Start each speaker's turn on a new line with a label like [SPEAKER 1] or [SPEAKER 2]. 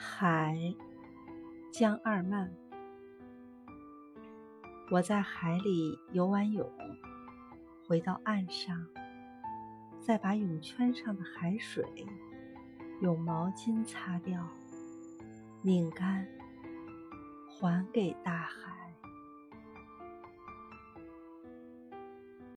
[SPEAKER 1] 海江二曼，我在海里游完泳，回到岸上，再把泳圈上的海水用毛巾擦掉，拧干，还给大海。